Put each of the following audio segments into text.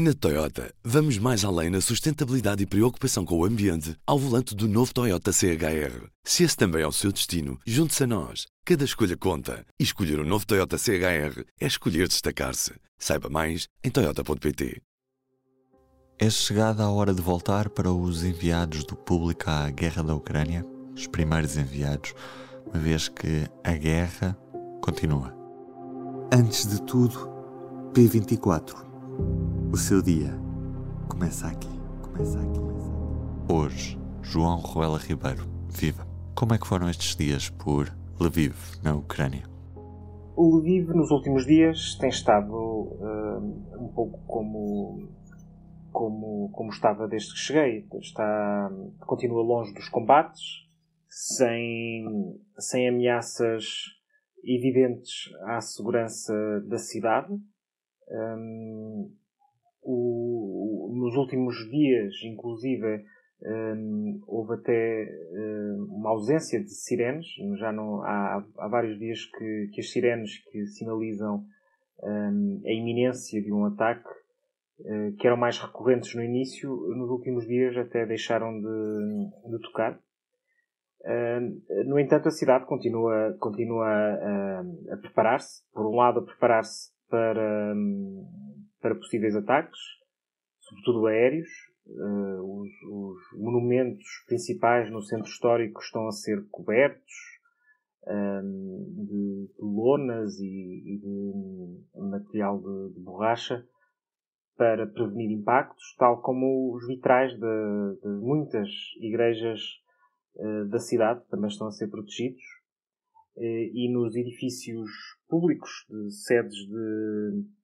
Na Toyota, vamos mais além na sustentabilidade e preocupação com o ambiente ao volante do novo Toyota CHR. Se esse também é o seu destino, junte-se a nós. Cada escolha conta. E escolher o um novo Toyota CHR é escolher destacar-se. Saiba mais em Toyota.pt. É chegada a hora de voltar para os enviados do público à guerra da Ucrânia, os primeiros enviados, uma vez que a guerra continua. Antes de tudo, P24 o seu dia começa aqui, começa aqui. Hoje, João Ruela Ribeiro, viva. Como é que foram estes dias por Lviv, na Ucrânia? O Lviv, nos últimos dias, tem estado uh, um pouco como, como, como estava desde que cheguei. Está, continua longe dos combates, sem, sem ameaças evidentes à segurança da cidade. Um, o, nos últimos dias, inclusive, um, houve até um, uma ausência de sirenes. Já não, há, há vários dias que, que as sirenes que sinalizam um, a iminência de um ataque, uh, que eram mais recorrentes no início, nos últimos dias até deixaram de, de tocar. Uh, no entanto, a cidade continua, continua a, a preparar-se. Por um lado, a preparar-se para, para possíveis ataques, sobretudo aéreos. Uh, os, os, monumentos principais no centro histórico estão a ser cobertos um, de, de, lonas e, e de material de, de, borracha para prevenir impactos, tal como os vitrais de, de muitas igrejas uh, da cidade também estão a ser protegidos. Uh, e nos edifícios públicos, de sedes de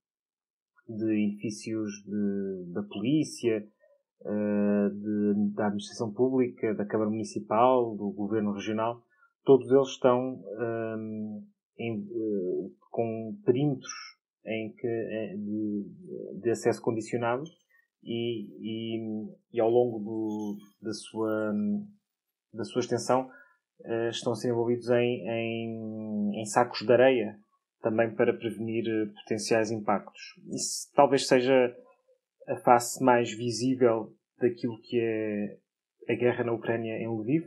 de edifícios de, da polícia, uh, de, da administração pública, da Câmara Municipal, do Governo Regional, todos eles estão um, eh, em, uh, com perímetros em que, de, de acesso condicionado e, e, e ao longo do, da, sua, da sua extensão uh, estão a ser envolvidos em, em, em sacos de areia também para prevenir eh, potenciais impactos. Isso talvez seja a face mais visível daquilo que é a guerra na Ucrânia em Lviv.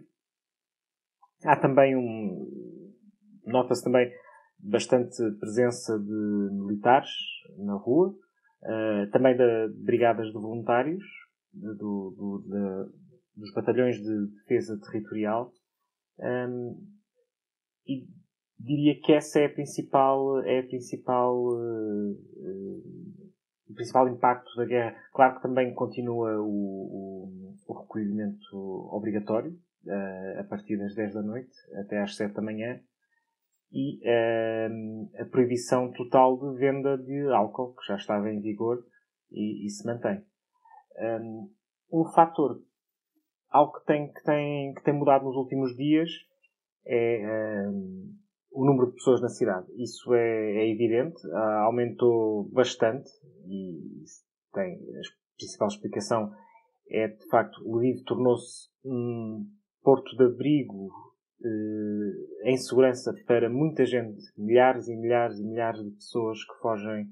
Há também um. Nota-se também bastante presença de militares na rua, uh, também de brigadas de voluntários, de, do, do, de, dos batalhões de defesa territorial. Um, e diria que essa é a principal, é a principal, uh, uh, o principal impacto da guerra. Claro que também continua o, o, o recolhimento obrigatório, uh, a partir das 10 da noite até às 7 da manhã, e a proibição total de venda de álcool, que já estava em vigor e, e se mantém. Um, um fator, algo que tem, que, tem, que tem mudado nos últimos dias, é um, o número de pessoas na cidade. Isso é, é evidente, uh, aumentou bastante e tem a principal explicação é de facto o Lviv tornou-se um porto de abrigo uh, em segurança para muita gente, milhares e milhares e milhares de pessoas que fogem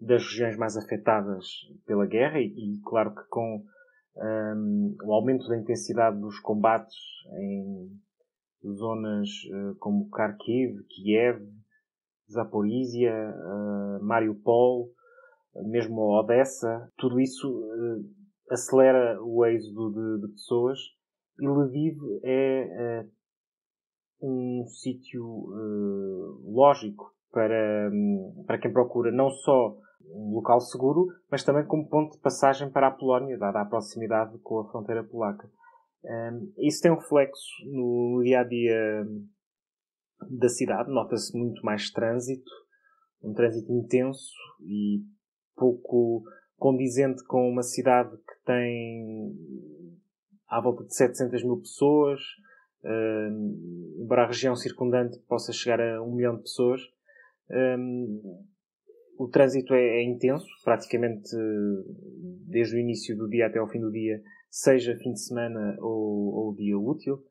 das regiões mais afetadas pela guerra e, e claro que com um, o aumento da intensidade dos combates em zonas uh, como Kharkiv, Kiev, Zaporizhia, uh, Mariupol, mesmo Odessa, tudo isso uh, acelera o êxodo de, de, pessoas e Lviv é um sítio lógico para, um, para quem procura não só um local seguro, mas também como ponto de passagem para a Polónia, dada a proximidade com a fronteira polaca. Um, isso tem um reflexo no dia a dia da cidade, nota-se muito mais trânsito, um trânsito intenso e pouco condizente com uma cidade que tem à volta de 700 mil pessoas, um, embora a região circundante possa chegar a um milhão de pessoas. Um, o trânsito é, é intenso, praticamente desde o início do dia até ao fim do dia seja fim de semana ou, ou dia útil.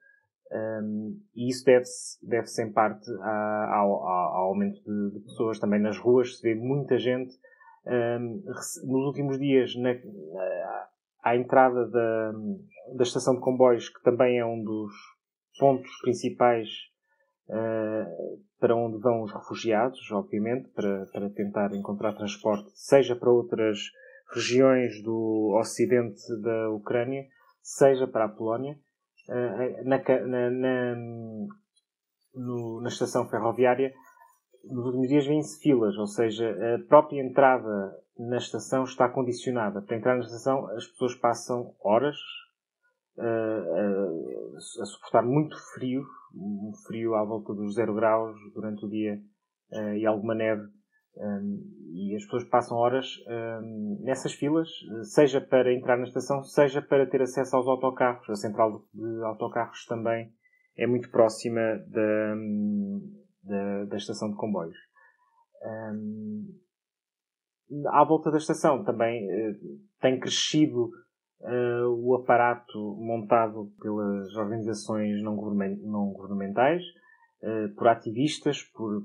Um, e isso deve-se deve -se em parte ao, ao, ao, aumento de, de, pessoas também nas ruas. Se vê muita gente nos últimos dias, na, à entrada da, da estação de comboios, que também é um dos pontos principais uh, para onde vão os refugiados, obviamente, para, para tentar encontrar transporte, seja para outras regiões do ocidente da Ucrânia, seja para a Polónia. Uh, na, na, na, no, na estação ferroviária, nos últimos dias vêm-se filas, ou seja, a própria entrada na estação está condicionada. Para entrar na estação, as pessoas passam horas uh, uh, a suportar muito frio, um frio à volta dos zero graus durante o dia e alguma neve. Um, e as pessoas passam horas um, nessas filas, seja para entrar na estação, seja para ter acesso aos autocarros. A central de autocarros também é muito próxima da, da, da estação de comboios. Um, à volta da estação também uh, tem crescido uh, o aparato montado pelas organizações não, governamentais, por ativistas, por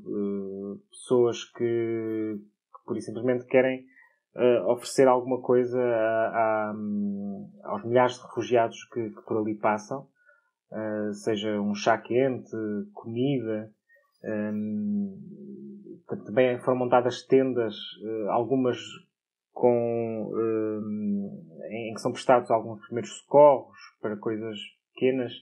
pessoas que, que pura e simplesmente querem oferecer alguma coisa a, a, aos milhares de refugiados que, que por ali passam, seja um chá quente, comida, um, também foram montadas tendas, algumas com, um, em que são prestados alguns primeiros socorros para coisas pequenas,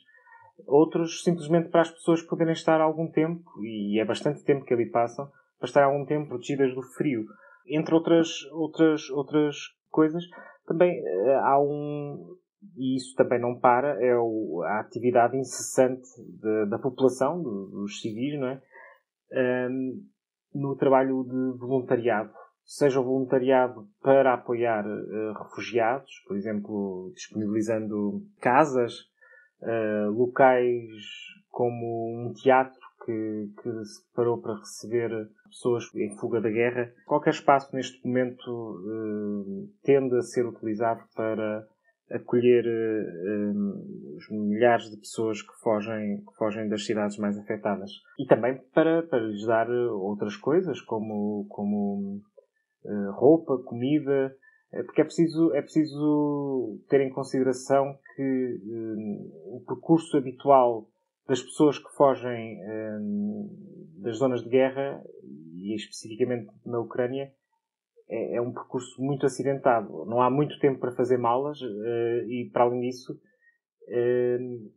outros simplesmente para as pessoas poderem estar algum tempo, e é bastante tempo que ali passam, para estar algum tempo protegidas do frio. Entre outras, outras, outras coisas, também uh, há um, e isso também não para, é o, a atividade incessante de, da população, dos civis, não é? um, no trabalho de voluntariado, seja o voluntariado para apoiar uh, refugiados, por exemplo, disponibilizando casas, uh, locais como um teatro que, que, se preparou para receber pessoas em fuga da guerra. Qualquer espaço neste momento uh, tende a ser utilizado para acolher uh, os milhares de pessoas que fogem, que fogem das cidades mais afetadas. E também para, para lhes dar outras coisas, como, como uh, roupa, comida, porque é preciso, é preciso ter em consideração que uh, o percurso habitual das pessoas que fogem das zonas de guerra, e especificamente na Ucrânia, é, é, um percurso muito acidentado. Não há muito tempo para fazer malas uh, e, para além disso, uh,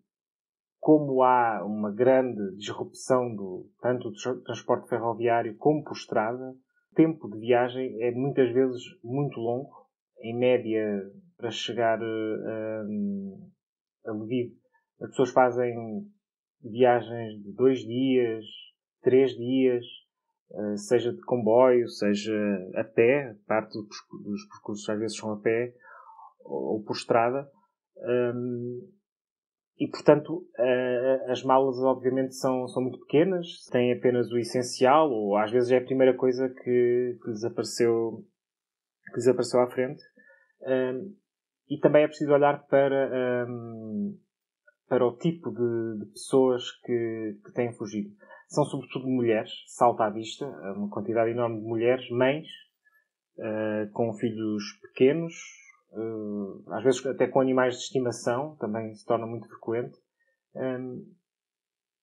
como há uma grande disrupção do tanto do transporte ferroviário como por estrada, o tempo de viagem é muitas vezes muito longo. Em média, para chegar uh, a Lviv, as pessoas fazem viagens de dois dias, três dias, eh, seja de comboio, seja a pé, parte dos percursos às vezes são a pé ou por estrada. Um, e, portanto, as malas, obviamente, são, são muito pequenas, têm apenas o essencial, ou às vezes é a primeira coisa que, que, lhes, apareceu, que lhes apareceu à frente. Um, e também é preciso olhar para, um, para o tipo de, de pessoas que, que têm fugido são sobretudo mulheres, salta à vista, uma quantidade enorme de mulheres, mães, uh, com filhos pequenos, uh, às vezes até com animais de estimação, também se torna muito frequente. Um,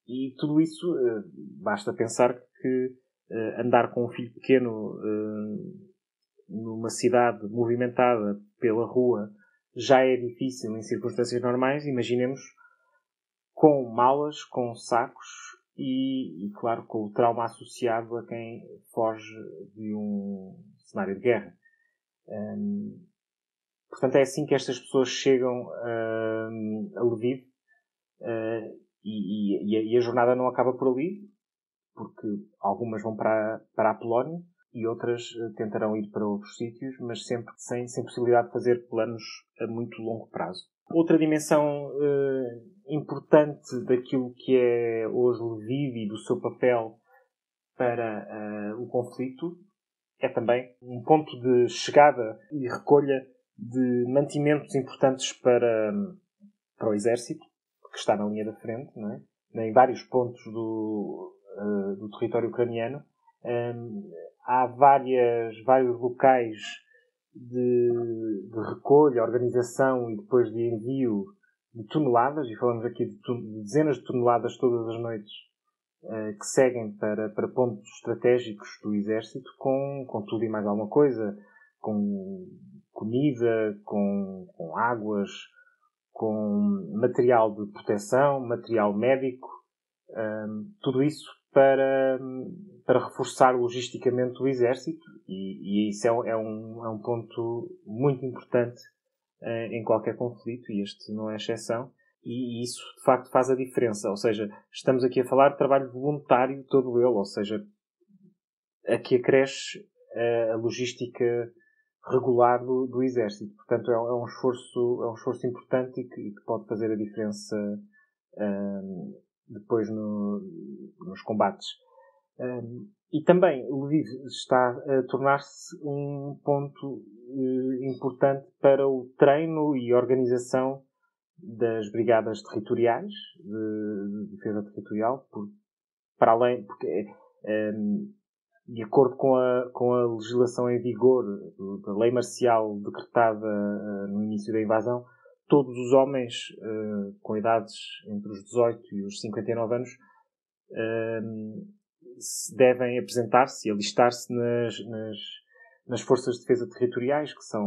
e tudo isso, uh, basta pensar que andar com um filho pequeno numa cidade movimentada pela rua já é difícil em circunstâncias normais, imaginemos com malas, com sacos e, e, claro, com o trauma associado a quem foge de um cenário de guerra. Um, portanto, é assim que estas pessoas chegam um, a Lviv uh, e, e, e, a jornada não acaba por ali, porque algumas vão para, para a Polónia e outras uh, tentarão ir para outros sítios, mas sempre sem, sem possibilidade de fazer planos a muito longo prazo. Outra dimensão uh, importante daquilo que é hoje Lviv e do seu papel para uh, o conflito é também um ponto de chegada e recolha de mantimentos importantes para, para o exército, que está na linha da frente, não é? em vários pontos do, uh, do território ucraniano. Um, há várias, vários locais de, de recolha, organização e depois de envio de toneladas, e falamos aqui de, de dezenas de toneladas todas as noites, uh, que seguem para, para pontos estratégicos do Exército com, com tudo e mais alguma coisa, com comida, com, com águas, com material de proteção, material médico, ehm, tudo isso para, para reforçar logisticamente o exército e, e isso é, é, um, é um ponto muito importante uh, em qualquer conflito e este não é exceção e isso de facto faz a diferença. Ou seja, estamos aqui a falar de trabalho voluntário todo ele, ou seja, aqui acresce uh, a logística regular do, do exército. Portanto, é, é, um esforço, é um esforço importante e que, e que pode fazer a diferença uh, depois no, nos combates. Um, e também Lviv está a tornar-se um ponto uh, importante para o treino e organização das brigadas territoriais de, de defesa territorial, por, para além, porque um, de acordo com a, com a legislação em vigor da lei marcial decretada uh, no início da invasão, todos os homens uh, com idades entre os 18 e os 59 anos uh, devem apresentar-se e alistar-se nas, nas, nas, forças de defesa territoriais, que são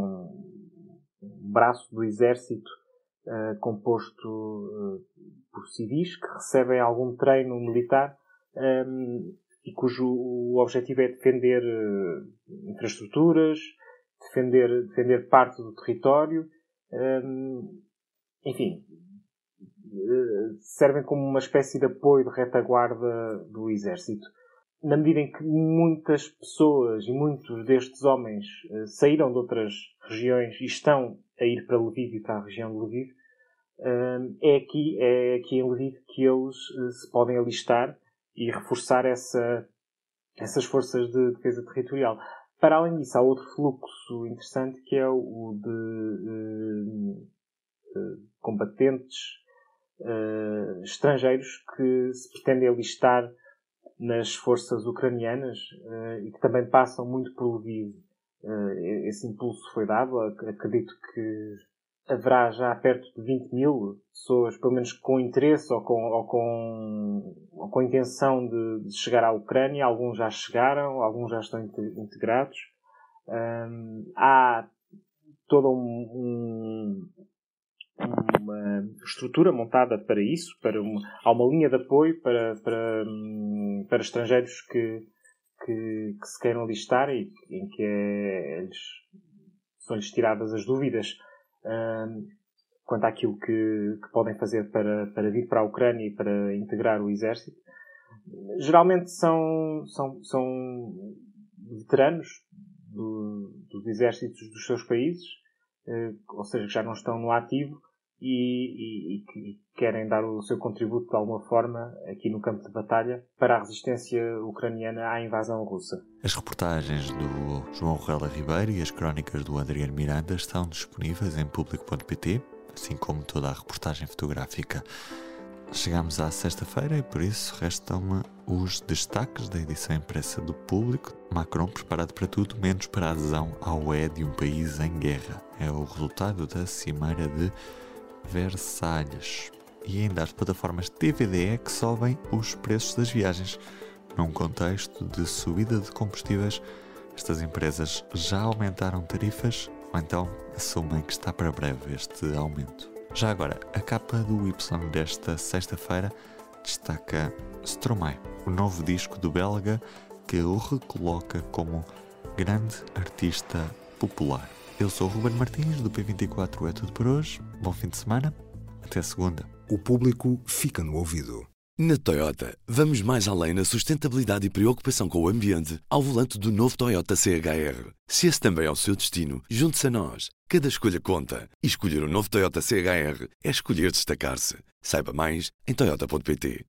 um braço do exército uh, composto por civis que recebem algum treino militar um, e cujo objetivo é defender infraestruturas, defender, defender parte do território enfim, eh, servem como uma espécie de apoio de retaguarda do exército. Na medida em que muitas pessoas e muitos destes homens eh, saíram de outras regiões e estão a ir para Lviv e para a região de Lviv, é aqui, é aqui em Lviv que eles eh, se podem alistar e reforçar essa, essas forças de defesa territorial. Para além disso, há outro fluxo interessante que é o de uh, combatentes uh, estrangeiros que se pretendem alistar nas forças ucranianas uh, e que também passam muito por Lviv. esse impulso foi dado. Acredito que haverá já perto de 20 mil pessoas, pelo menos com interesse ou com, ou com, ou com intenção de, de, chegar à Ucrânia. Alguns já chegaram, alguns já estão integrados. Um, há todo um, um, uma estrutura montada para isso, para uma, há uma linha de apoio para, para, para estrangeiros que, que, que se queiram alistar e em que é, são-lhes tiradas as dúvidas um, quanto àquilo que, que, podem fazer para, para vir para a Ucrânia e para integrar o exército. Geralmente são, são, são veteranos do, dos exércitos dos seus países, eh, ou seja, que já não estão no ativo e, e, e, querem dar o seu contributo de alguma forma aqui no campo de batalha para a resistência ucraniana à invasão russa. As reportagens do João Rela Ribeiro e as crónicas do Adriano Miranda estão disponíveis em público.pt, assim como toda a reportagem fotográfica. Chegamos à sexta-feira e por isso restam-me os destaques da edição impressa do público. Macron preparado para tudo, menos para a adesão ao E de um país em guerra. É o resultado da Cimeira de Versalhes. E ainda as plataformas TVDE que sobem os preços das viagens. Num contexto de subida de combustíveis, estas empresas já aumentaram tarifas ou então assumem que está para breve este aumento. Já agora, a capa do Y desta sexta-feira destaca Stromae, o novo disco do belga que o recoloca como grande artista popular. Eu sou o Ruben Martins, do P24 é tudo por hoje. Bom fim de semana. Até segunda. O público fica no ouvido. Na Toyota, vamos mais além na sustentabilidade e preocupação com o ambiente ao volante do novo Toyota CHR. Se esse também é o seu destino, junte-se a nós. Cada escolha conta. E escolher o um novo Toyota CHR é escolher destacar-se. Saiba mais em Toyota.pt.